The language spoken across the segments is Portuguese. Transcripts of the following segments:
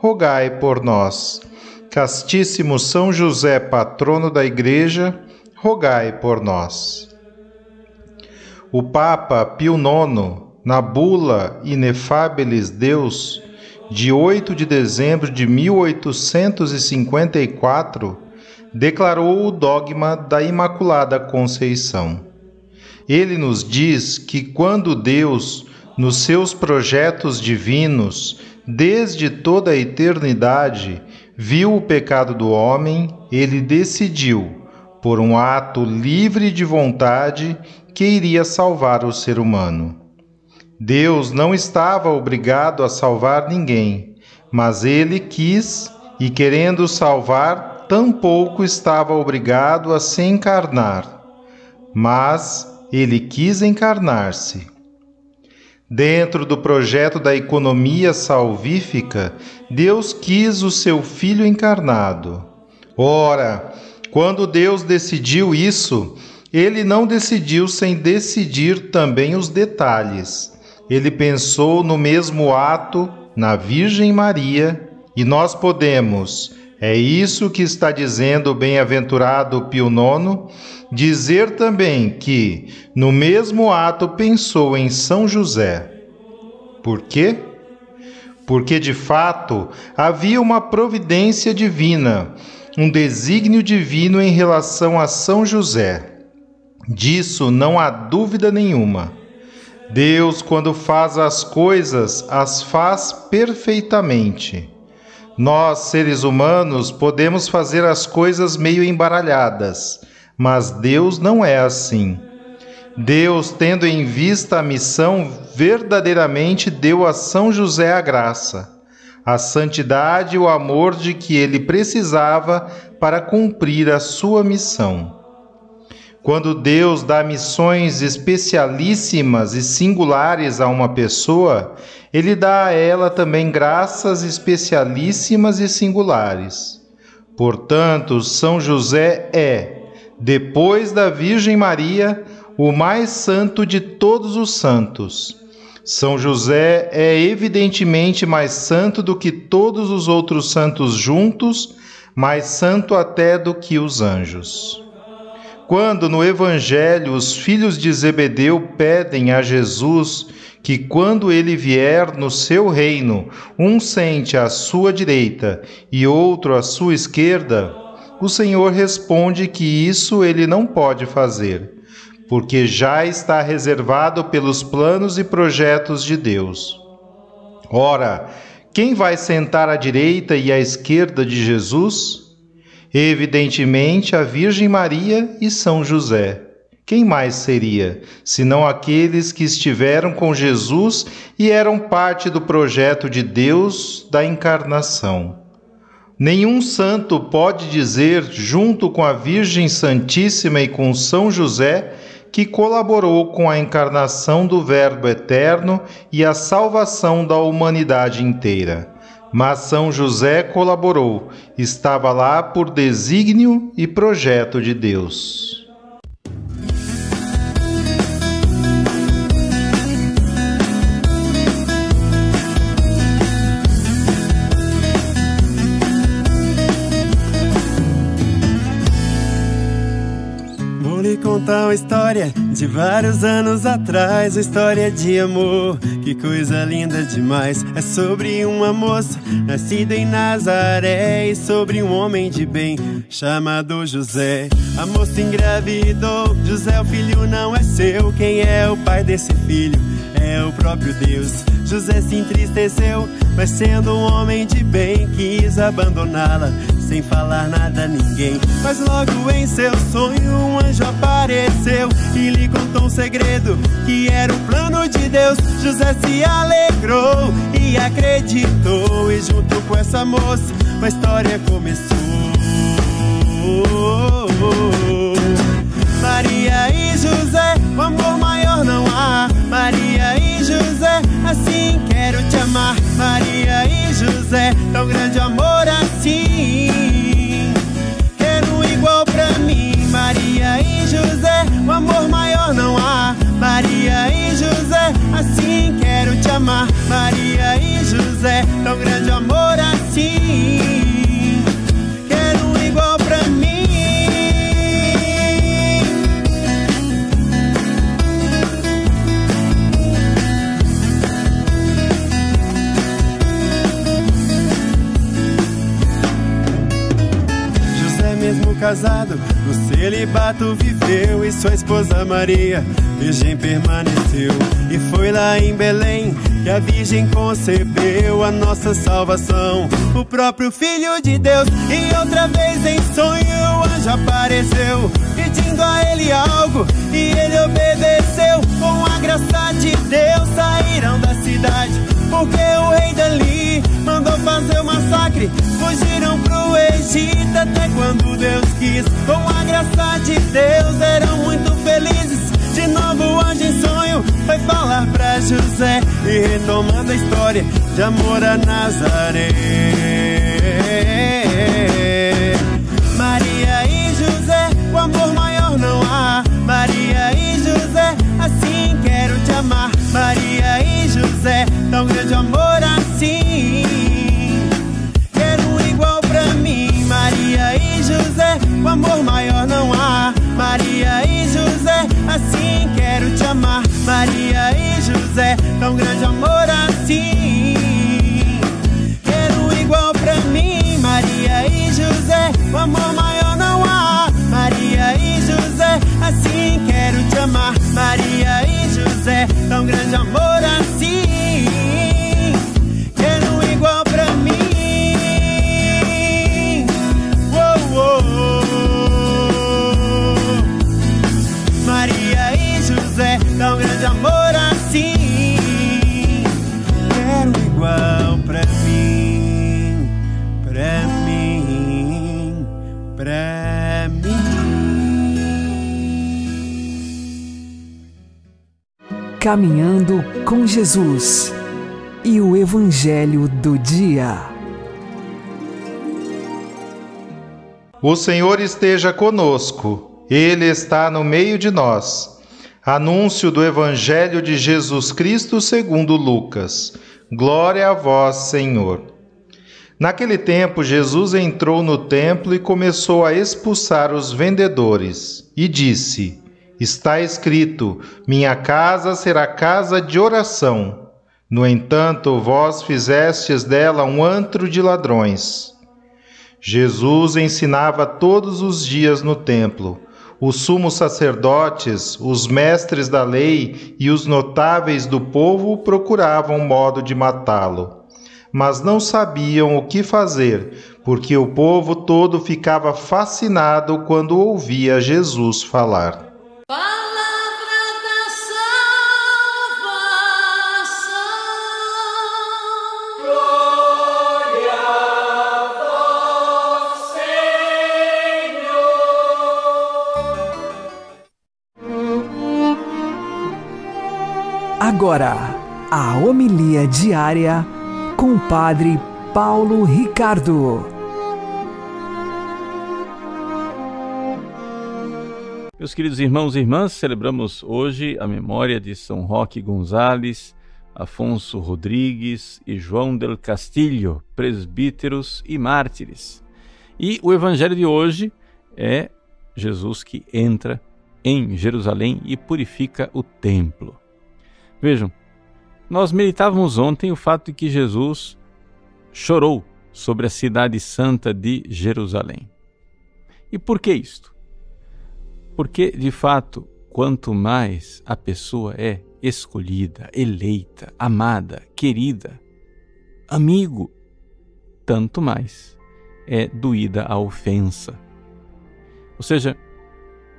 rogai por nós. Castíssimo São José, patrono da Igreja, rogai por nós. O Papa Pio IX, na bula Inefabilis Deus, de 8 de dezembro de 1854, declarou o dogma da Imaculada Conceição. Ele nos diz que quando Deus, nos seus projetos divinos, desde toda a eternidade, viu o pecado do homem, ele decidiu, por um ato livre de vontade, que iria salvar o ser humano. Deus não estava obrigado a salvar ninguém, mas ele quis e, querendo salvar, tampouco estava obrigado a se encarnar. Mas ele quis encarnar-se. Dentro do projeto da economia salvífica, Deus quis o seu Filho encarnado. Ora, quando Deus decidiu isso, ele não decidiu sem decidir também os detalhes. Ele pensou no mesmo ato, na Virgem Maria, e nós podemos, é isso que está dizendo o bem-aventurado Pio IX, dizer também que, no mesmo ato, pensou em São José. Por quê? Porque de fato havia uma providência divina, um desígnio divino em relação a São José. Disso não há dúvida nenhuma. Deus, quando faz as coisas, as faz perfeitamente. Nós, seres humanos, podemos fazer as coisas meio embaralhadas mas Deus não é assim. Deus, tendo em vista a missão, verdadeiramente deu a São José a graça, a santidade e o amor de que ele precisava para cumprir a sua missão. Quando Deus dá missões especialíssimas e singulares a uma pessoa, ele dá a ela também graças especialíssimas e singulares. Portanto, São José é, depois da Virgem Maria, o mais santo de todos os santos. São José é evidentemente mais santo do que todos os outros santos juntos, mais santo até do que os anjos. Quando no Evangelho os filhos de Zebedeu pedem a Jesus que, quando ele vier no seu reino, um sente à sua direita e outro à sua esquerda, o Senhor responde que isso ele não pode fazer, porque já está reservado pelos planos e projetos de Deus. Ora, quem vai sentar à direita e à esquerda de Jesus? Evidentemente a Virgem Maria e São José. Quem mais seria, senão aqueles que estiveram com Jesus e eram parte do projeto de Deus da encarnação? Nenhum santo pode dizer, junto com a Virgem Santíssima e com São José, que colaborou com a encarnação do Verbo eterno e a salvação da humanidade inteira. Mas São José colaborou, estava lá por desígnio e projeto de Deus. Contar uma história de vários anos atrás. Uma história de amor, que coisa linda demais. É sobre uma moça nascida em Nazaré e sobre um homem de bem chamado José. A moça engravidou, José, o filho não é seu. Quem é o pai desse filho? É o próprio Deus. José se entristeceu, mas sendo um homem de bem, quis abandoná-la sem falar nada a ninguém. Mas logo em seu sonho um anjo apareceu e lhe contou um segredo que era o plano de Deus. José se alegrou e acreditou e junto com essa moça a história começou. Maria e José, o amor assim quero te amar. Maria e José, tão grande amor assim. Quero igual pra mim. Maria e José, o amor maior não há. Maria e José, assim quero te amar. Maria e José, tão grande amor assim. Mesmo casado, no celibato viveu e sua esposa Maria, virgem permaneceu. E foi lá em Belém que a Virgem concebeu a nossa salvação, o próprio Filho de Deus. E outra vez em sonho o anjo apareceu, pedindo a ele algo, e ele obedeceu. Com a graça de Deus saíram da cidade, porque o rei dali mandou fazer o massacre. Fugiram pro Egito até quando Deus quis. Com a graça de Deus eram muito felizes. De novo anjo em sonho foi falar pra José e retomando a história de amor a Nazaré. Maria e José, o amor maior não há. Maria e José, assim quero te amar. Maria e José, tão grande amor assim. Quero igual pra mim. Maria e José, o amor maior não há. Maria e José, assim quero te amar. Maria e José, tão grande amor Caminhando com Jesus e o Evangelho do Dia. O Senhor esteja conosco, Ele está no meio de nós. Anúncio do Evangelho de Jesus Cristo segundo Lucas. Glória a vós, Senhor. Naquele tempo, Jesus entrou no templo e começou a expulsar os vendedores, e disse: Está escrito: Minha casa será casa de oração. No entanto, vós fizestes dela um antro de ladrões. Jesus ensinava todos os dias no templo. Os sumos sacerdotes, os mestres da lei e os notáveis do povo procuravam modo de matá-lo. Mas não sabiam o que fazer, porque o povo todo ficava fascinado quando ouvia Jesus falar. Agora, a homilia diária com o Padre Paulo Ricardo. Meus queridos irmãos e irmãs, celebramos hoje a memória de São Roque Gonzales, Afonso Rodrigues e João del Castillo, presbíteros e mártires. E o evangelho de hoje é Jesus que entra em Jerusalém e purifica o templo. Vejam, nós meditávamos ontem o fato de que Jesus chorou sobre a cidade santa de Jerusalém. E por que isto? Porque, de fato, quanto mais a pessoa é escolhida, eleita, amada, querida, amigo, tanto mais é doída a ofensa. Ou seja,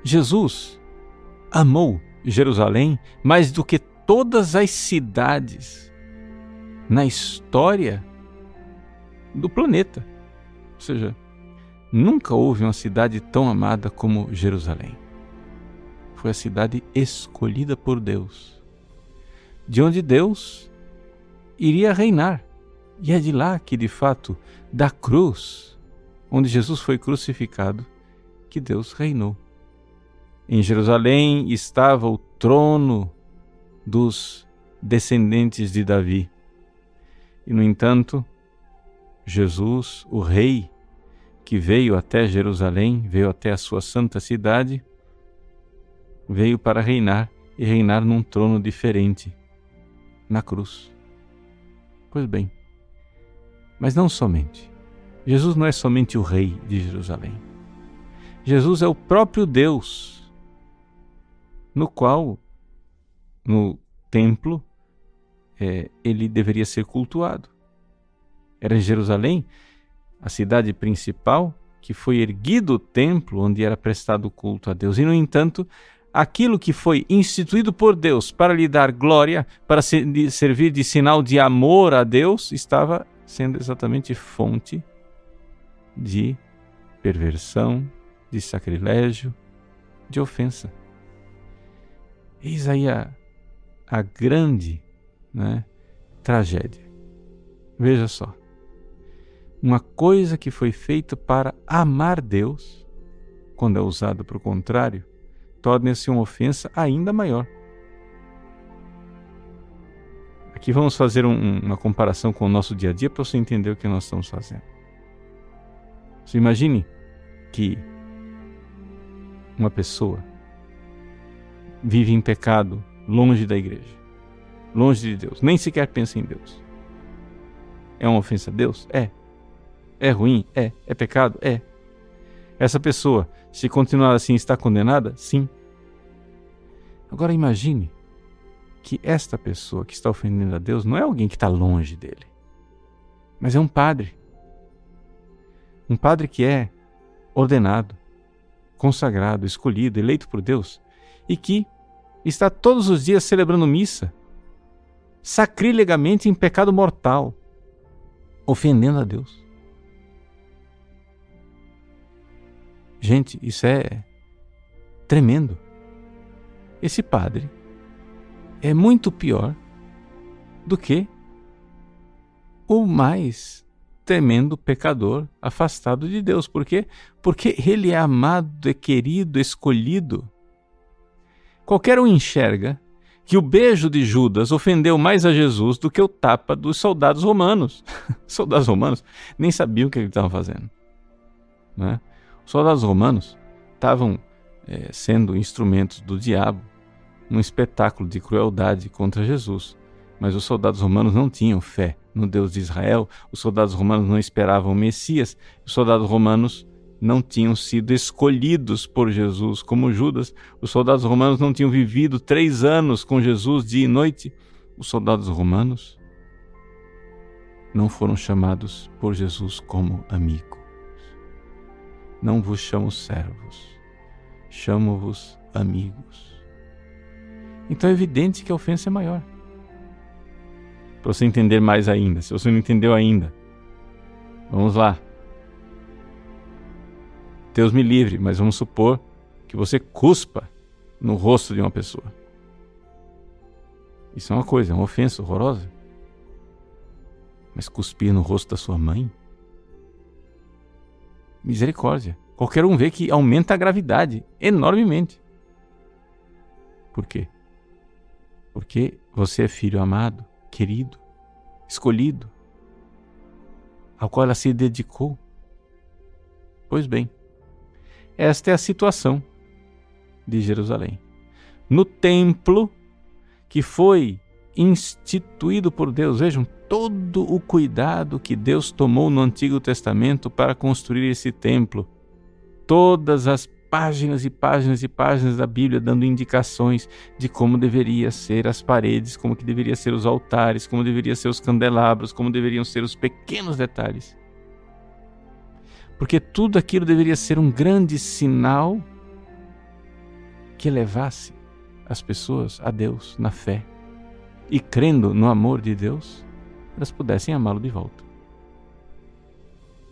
Jesus amou Jerusalém mais do que todas as cidades na história do planeta. Ou seja, nunca houve uma cidade tão amada como Jerusalém. Foi a cidade escolhida por Deus, de onde Deus iria reinar. E é de lá que, de fato, da cruz, onde Jesus foi crucificado, que Deus reinou. Em Jerusalém estava o trono dos descendentes de Davi. E, no entanto, Jesus, o Rei, que veio até Jerusalém, veio até a sua santa cidade, veio para reinar e reinar num trono diferente, na cruz. Pois bem, mas não somente. Jesus não é somente o Rei de Jerusalém. Jesus é o próprio Deus, no qual, no templo, é, ele deveria ser cultuado. Era em Jerusalém, a cidade principal, que foi erguido o templo onde era prestado culto a Deus. E, no entanto, aquilo que foi instituído por Deus para lhe dar glória, para servir de sinal de amor a Deus, estava sendo exatamente fonte de perversão, de sacrilégio, de ofensa. Eis aí a, a grande né, tragédia. Veja só uma coisa que foi feita para amar Deus, quando é usada para o contrário, torna-se uma ofensa ainda maior. Aqui vamos fazer um, uma comparação com o nosso dia a dia para você entender o que nós estamos fazendo. Você imagine que uma pessoa vive em pecado longe da igreja, longe de Deus, nem sequer pensa em Deus. É uma ofensa a Deus? É. É ruim? É. É pecado? É. Essa pessoa, se continuar assim, está condenada? Sim. Agora imagine que esta pessoa que está ofendendo a Deus não é alguém que está longe dele, mas é um padre. Um padre que é ordenado, consagrado, escolhido, eleito por Deus e que está todos os dias celebrando missa, sacrilegamente em pecado mortal, ofendendo a Deus. Gente, isso é tremendo. Esse padre é muito pior do que o mais tremendo pecador afastado de Deus. Por quê? Porque ele é amado, é querido, escolhido. Qualquer um enxerga que o beijo de Judas ofendeu mais a Jesus do que o tapa dos soldados romanos. soldados romanos nem sabiam o que eles estavam fazendo. Né? Os soldados romanos estavam é, sendo instrumentos do diabo num espetáculo de crueldade contra Jesus. Mas os soldados romanos não tinham fé no Deus de Israel, os soldados romanos não esperavam o Messias, os soldados romanos não tinham sido escolhidos por Jesus como Judas, os soldados romanos não tinham vivido três anos com Jesus dia e noite, os soldados romanos não foram chamados por Jesus como amigo. Não vos chamo servos, chamo-vos amigos. Então é evidente que a ofensa é maior. Para você entender mais ainda, se você não entendeu ainda, vamos lá. Deus me livre, mas vamos supor que você cuspa no rosto de uma pessoa. Isso é uma coisa, é uma ofensa horrorosa. Mas cuspir no rosto da sua mãe? Misericórdia. Qualquer um vê que aumenta a gravidade enormemente. Por quê? Porque você é filho amado, querido, escolhido, ao qual ela se dedicou. Pois bem, esta é a situação de Jerusalém. No templo que foi instituído por Deus. Vejam todo o cuidado que Deus tomou no Antigo Testamento para construir esse templo. Todas as páginas e páginas e páginas da Bíblia dando indicações de como deveria ser as paredes, como que deveria ser os altares, como deveria ser os candelabros, como deveriam ser os pequenos detalhes. Porque tudo aquilo deveria ser um grande sinal que levasse as pessoas a Deus na fé e crendo no amor de Deus, elas pudessem amá-lo de volta.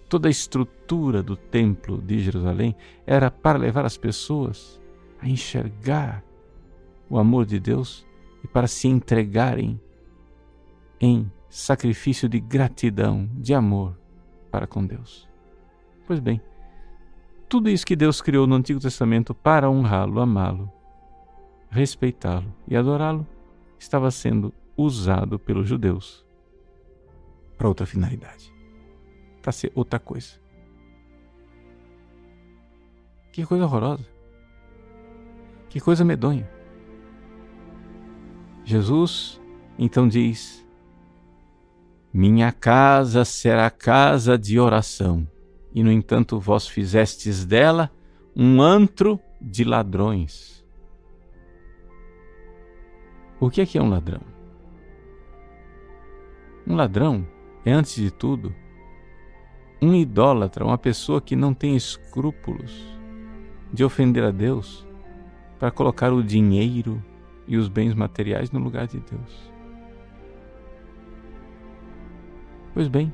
Toda a estrutura do templo de Jerusalém era para levar as pessoas a enxergar o amor de Deus e para se entregarem em sacrifício de gratidão, de amor para com Deus. Pois bem, tudo isso que Deus criou no Antigo Testamento para honrá-lo, amá-lo, respeitá-lo e adorá-lo estava sendo usado pelos judeus para outra finalidade, para ser outra coisa. Que coisa horrorosa. Que coisa medonha. Jesus então diz: Minha casa será casa de oração, e no entanto vós fizestes dela um antro de ladrões. O que é que é um ladrão? Um ladrão é, antes de tudo, um idólatra, uma pessoa que não tem escrúpulos de ofender a Deus para colocar o dinheiro e os bens materiais no lugar de Deus. Pois bem,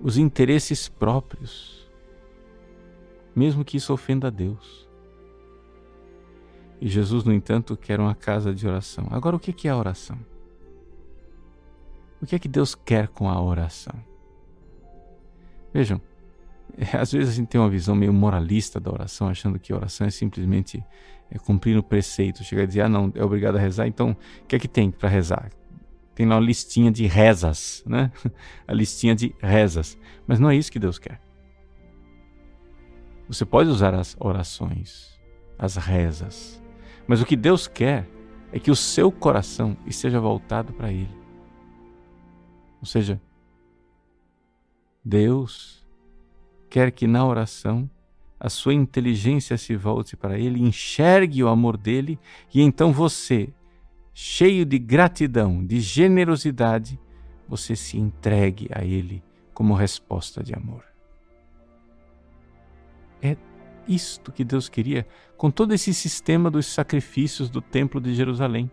os interesses próprios, mesmo que isso ofenda a Deus. E Jesus, no entanto, quer uma casa de oração. Agora, o que é a oração? O que é que Deus quer com a oração? Vejam, às vezes a gente tem uma visão meio moralista da oração, achando que oração é simplesmente é, cumprir o preceito, chegar a dizer, ah, não, é obrigado a rezar, então o que é que tem para rezar? Tem lá uma listinha de rezas, né? A listinha de rezas. Mas não é isso que Deus quer. Você pode usar as orações, as rezas, mas o que Deus quer é que o seu coração esteja voltado para Ele. Ou seja, Deus quer que na oração a sua inteligência se volte para Ele, enxergue o amor dele e então você, cheio de gratidão, de generosidade, você se entregue a Ele como resposta de amor. É isto que Deus queria com todo esse sistema dos sacrifícios do Templo de Jerusalém.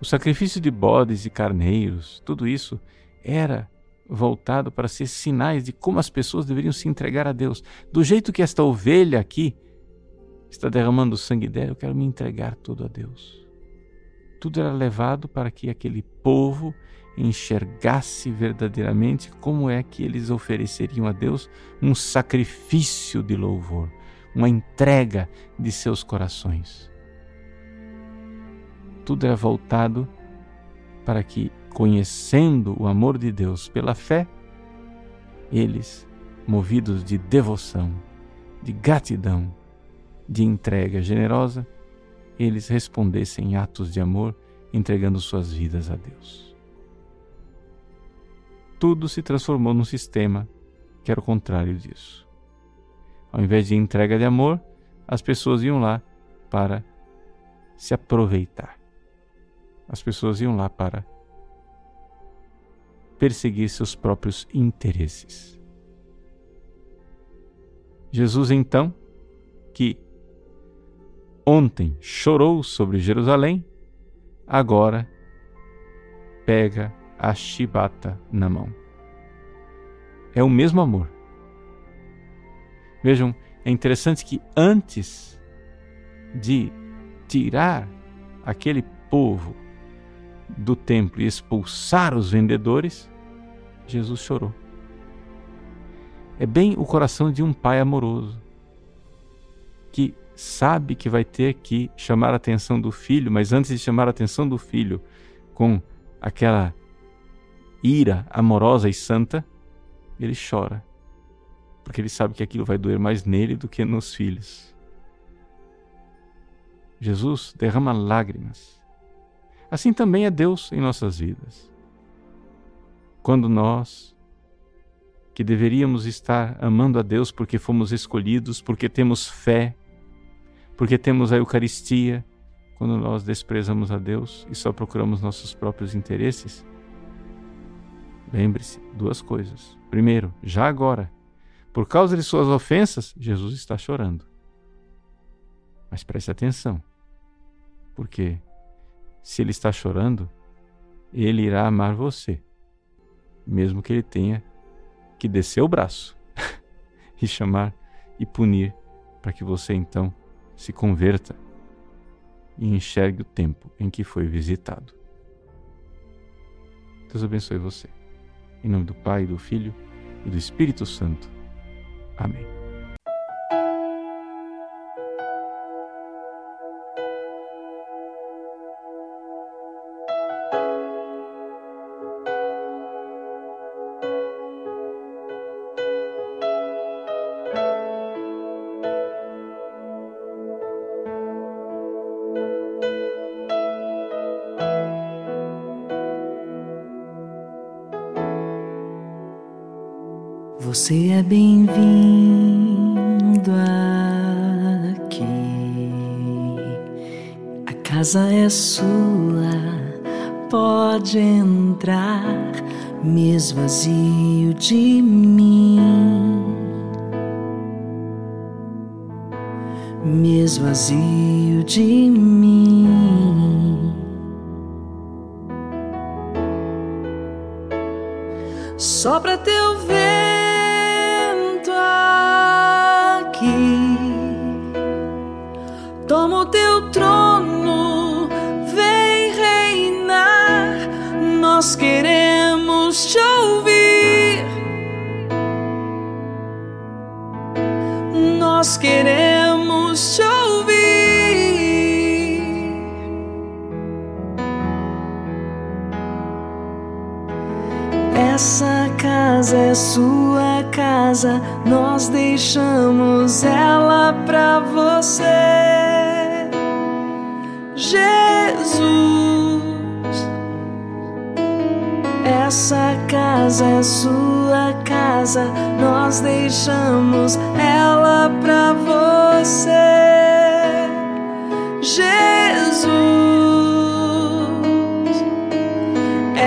O sacrifício de bodes e carneiros, tudo isso era voltado para ser sinais de como as pessoas deveriam se entregar a Deus. Do jeito que esta ovelha aqui está derramando o sangue dela, eu quero me entregar todo a Deus. Tudo era levado para que aquele povo enxergasse verdadeiramente como é que eles ofereceriam a Deus um sacrifício de louvor, uma entrega de seus corações. Tudo era voltado para que, conhecendo o amor de Deus pela fé, eles, movidos de devoção, de gratidão, de entrega generosa, eles respondessem em atos de amor, entregando suas vidas a Deus tudo se transformou num sistema que era o contrário disso. Ao invés de entrega de amor, as pessoas iam lá para se aproveitar. As pessoas iam lá para perseguir seus próprios interesses. Jesus, então, que ontem chorou sobre Jerusalém, agora pega a chibata na mão. É o mesmo amor. Vejam, é interessante que antes de tirar aquele povo do templo e expulsar os vendedores, Jesus chorou. É bem o coração de um pai amoroso que sabe que vai ter que chamar a atenção do filho, mas antes de chamar a atenção do filho com aquela ira amorosa e santa, ele chora, porque ele sabe que aquilo vai doer mais nele do que nos filhos. Jesus derrama lágrimas. Assim também é Deus em nossas vidas. Quando nós, que deveríamos estar amando a Deus porque fomos escolhidos, porque temos fé, porque temos a Eucaristia, quando nós desprezamos a Deus e só procuramos nossos próprios interesses, lembre-se duas coisas. Primeiro, já agora, por causa de suas ofensas, Jesus está chorando. Mas preste atenção, porque se ele está chorando, ele irá amar você, mesmo que ele tenha que descer o braço e chamar e punir para que você então se converta e enxergue o tempo em que foi visitado. Deus abençoe você. Em nome do Pai, do Filho e do Espírito Santo. Amém. É bem-vindo aqui. A casa é sua, pode entrar, me esvazio de mim. Me esvazio de mim.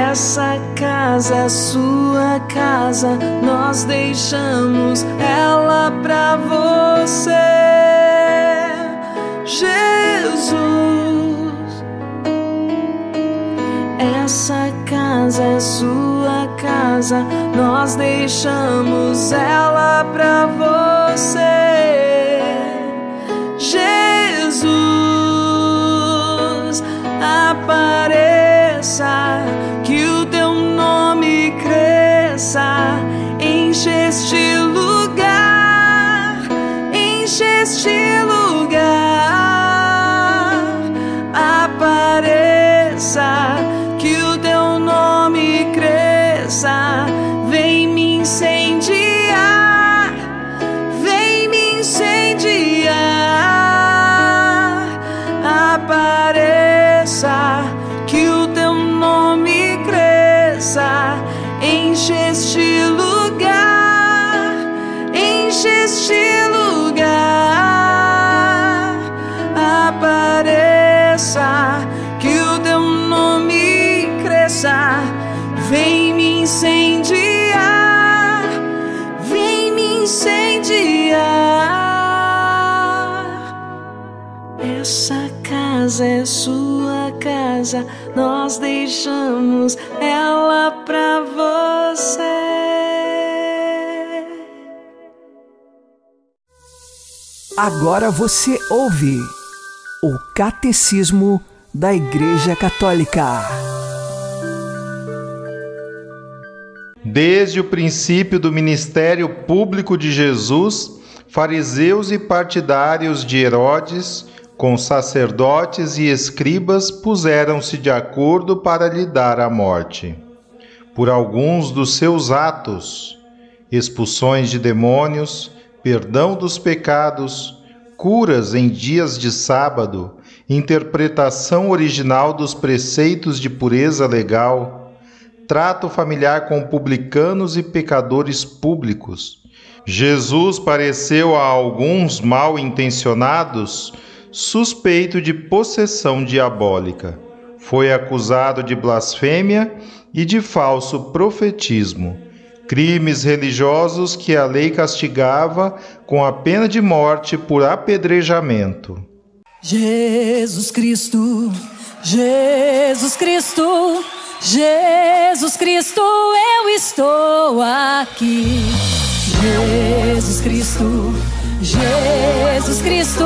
Essa casa é sua casa, nós deixamos ela pra você. Jesus, essa casa é sua casa, nós deixamos ela pra você. Jesus, apareça, cresça, enche este lugar, enche este lugar, nós deixamos ela pra você. Agora você ouve o Catecismo da Igreja Católica. Desde o princípio do ministério público de Jesus, fariseus e partidários de Herodes, com sacerdotes e escribas, puseram-se de acordo para lhe dar a morte. Por alguns dos seus atos, expulsões de demônios, perdão dos pecados, curas em dias de sábado interpretação original dos preceitos de pureza legal, trato familiar com publicanos e pecadores públicos. Jesus pareceu a alguns mal intencionados suspeito de possessão diabólica. Foi acusado de blasfêmia e de falso profetismo, crimes religiosos que a lei castigava com a pena de morte por apedrejamento. Jesus Cristo, Jesus Cristo, Jesus Cristo, eu estou aqui. Jesus Cristo, Jesus Cristo,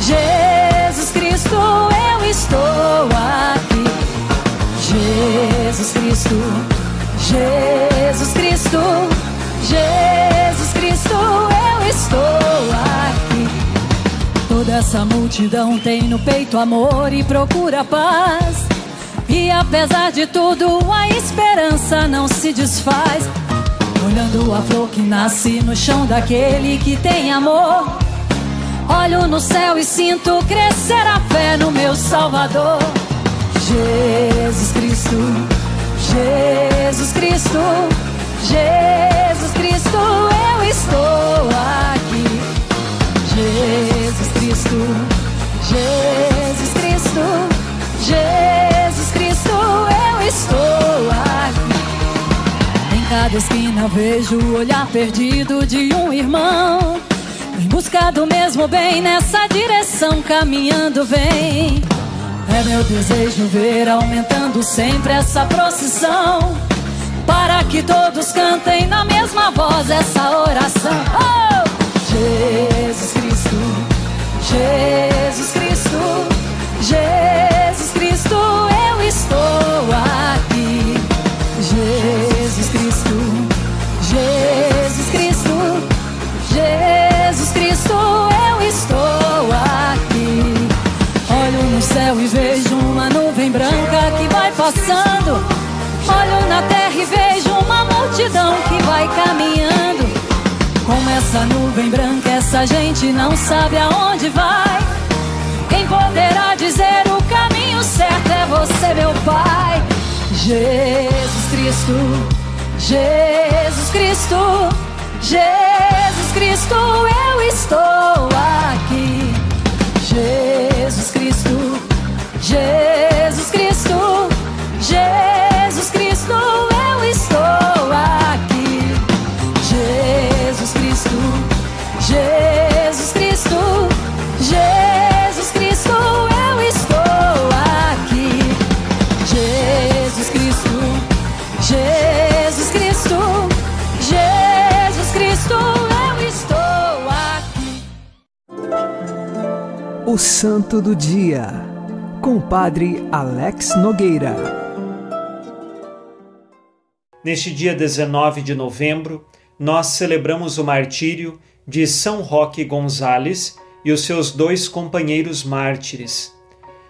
Jesus Cristo, eu estou aqui. Jesus Cristo, Jesus Cristo, Jesus Cristo, eu estou aqui. Toda essa multidão tem no peito amor e procura paz. E apesar de tudo, a esperança não se desfaz. Olhando a flor que nasce no chão daquele que tem amor. Olho no céu e sinto crescer a fé no meu Salvador. Jesus Cristo, Jesus Cristo, Jesus Cristo, eu estou aqui. Jesus Cristo, Jesus Cristo, Jesus Cristo, eu estou aqui. Em cada esquina vejo o olhar perdido de um irmão. Busca do mesmo bem, nessa direção caminhando vem. É meu desejo ver aumentando sempre essa procissão. Para que todos cantem na mesma voz essa oração. Oh! Jesus Cristo, Jesus Cristo, Jesus Cristo, eu estou passando. Olho na terra e vejo uma multidão que vai caminhando. Como essa nuvem branca, essa gente não sabe aonde vai. Quem poderá dizer o caminho certo é você, meu Pai. Jesus Cristo, Jesus Cristo, Jesus Cristo, eu estou aqui. Jesus Cristo, Jesus O Santo do Dia, com o Padre Alex Nogueira. Neste dia 19 de novembro, nós celebramos o martírio de São Roque Gonzales e os seus dois companheiros mártires.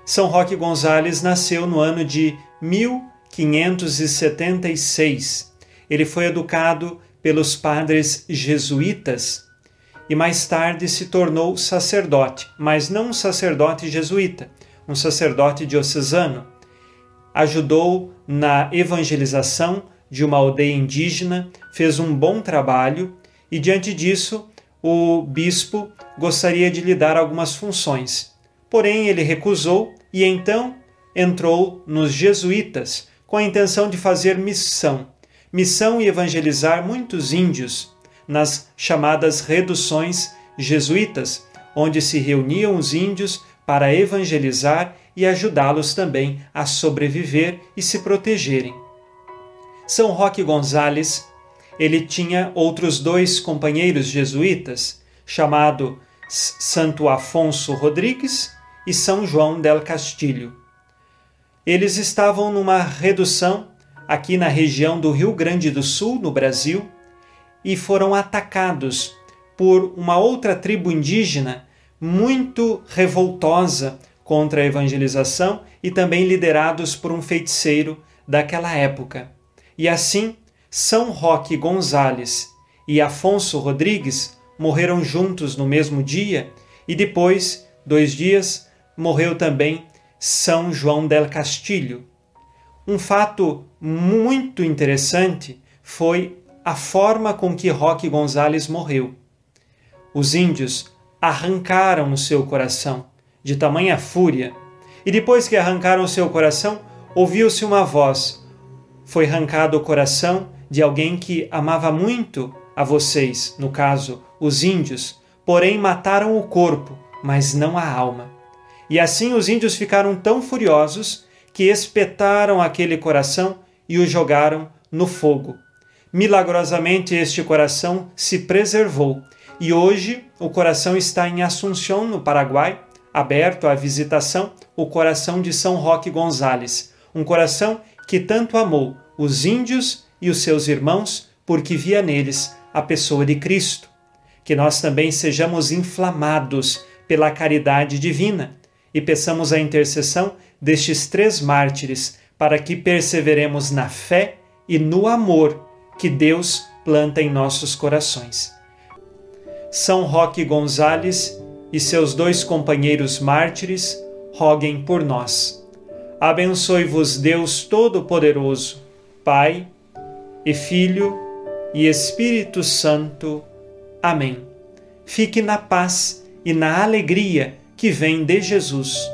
São Roque Gonzales nasceu no ano de 1576. Ele foi educado pelos padres jesuítas e mais tarde se tornou sacerdote, mas não um sacerdote jesuíta, um sacerdote diocesano. Ajudou na evangelização de uma aldeia indígena, fez um bom trabalho e, diante disso, o bispo gostaria de lhe dar algumas funções. Porém, ele recusou e então entrou nos jesuítas com a intenção de fazer missão, missão e evangelizar muitos índios nas chamadas reduções jesuítas, onde se reuniam os índios para evangelizar e ajudá-los também a sobreviver e se protegerem. São Roque Gonzales, ele tinha outros dois companheiros jesuítas, chamado Santo Afonso Rodrigues e São João del Castilho. Eles estavam numa redução aqui na região do Rio Grande do Sul, no Brasil, e foram atacados por uma outra tribo indígena muito revoltosa contra a evangelização e também liderados por um feiticeiro daquela época. E assim, São Roque Gonzales e Afonso Rodrigues morreram juntos no mesmo dia, e depois, dois dias, morreu também São João del Castilho. Um fato muito interessante foi a forma com que Roque Gonzales morreu. Os índios arrancaram o seu coração de tamanha fúria, e depois que arrancaram o seu coração, ouviu-se uma voz: Foi arrancado o coração de alguém que amava muito a vocês, no caso, os índios, porém mataram o corpo, mas não a alma. E assim os índios ficaram tão furiosos que espetaram aquele coração e o jogaram no fogo. Milagrosamente este coração se preservou e hoje o coração está em Assunção, no Paraguai, aberto à visitação, o coração de São Roque Gonzales, um coração que tanto amou os índios e os seus irmãos, porque via neles a pessoa de Cristo. Que nós também sejamos inflamados pela caridade divina e peçamos a intercessão destes três mártires para que perseveremos na fé e no amor que Deus planta em nossos corações. São Roque Gonzales e seus dois companheiros mártires, roguem por nós. Abençoe-vos Deus Todo-Poderoso, Pai e Filho e Espírito Santo. Amém. Fique na paz e na alegria que vem de Jesus.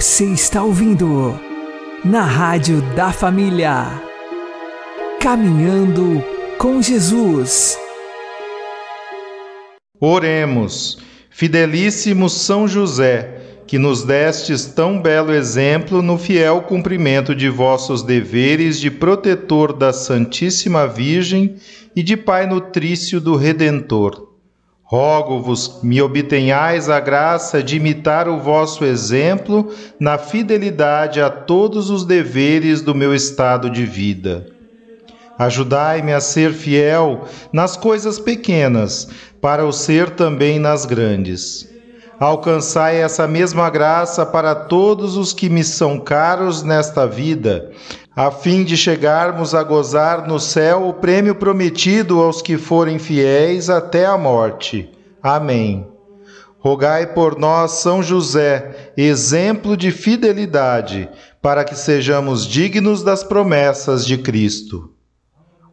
Você está ouvindo na Rádio da Família. Caminhando com Jesus. Oremos, fidelíssimo São José, que nos destes tão belo exemplo no fiel cumprimento de vossos deveres de protetor da Santíssima Virgem e de Pai nutrício do Redentor. Rogo-vos, me obtenhais a graça de imitar o vosso exemplo na fidelidade a todos os deveres do meu estado de vida. Ajudai-me a ser fiel nas coisas pequenas, para o ser também nas grandes. Alcançai essa mesma graça para todos os que me são caros nesta vida, a fim de chegarmos a gozar no céu o prêmio prometido aos que forem fiéis até a morte. Amém. Rogai por nós, São José, exemplo de fidelidade, para que sejamos dignos das promessas de Cristo.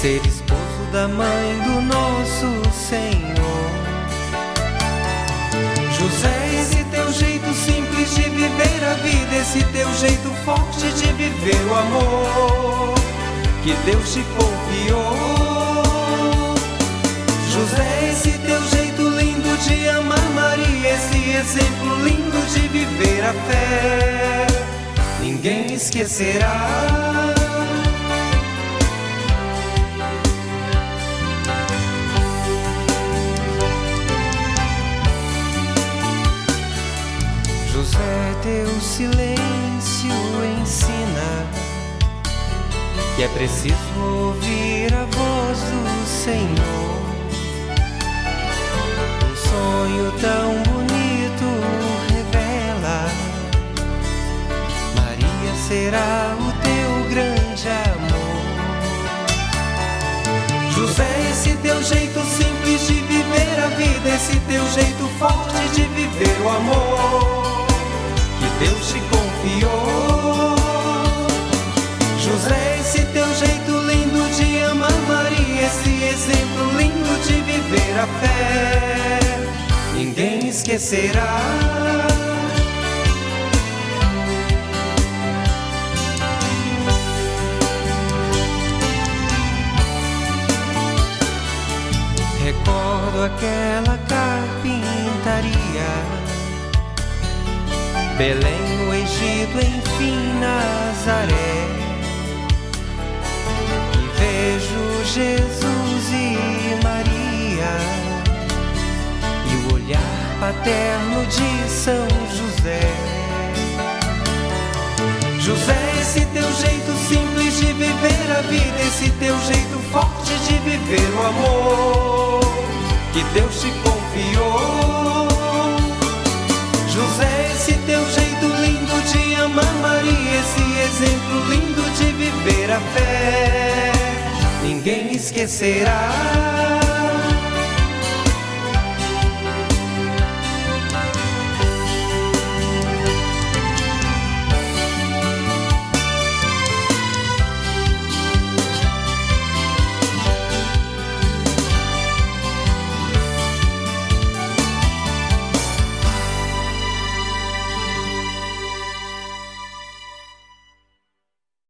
Ser esposo da mãe do nosso Senhor. José, esse teu jeito simples de viver a vida, esse teu jeito forte de viver o amor que Deus te confiou. José, esse teu jeito lindo de amar Maria, esse exemplo lindo de viver a fé, ninguém esquecerá. teu silêncio ensina que é preciso ouvir a voz do Senhor. Um sonho tão bonito será o teu grande amor. José, esse teu jeito simples de viver a vida, esse teu jeito forte de viver o amor Deus te confiou. José, esse teu jeito lindo de amar Maria, esse exemplo lindo de viver a fé, ninguém esquecerá. Aquela carpintaria Belém, no Egito, enfim, Nazaré. E vejo Jesus e Maria e o olhar paterno de São José. José, esse teu jeito simples de viver a vida, esse teu jeito forte de viver o amor que Deus te confiou. José, esse teu jeito lindo de amar Maria, esse exemplo lindo de viver a fé, ninguém esquecerá.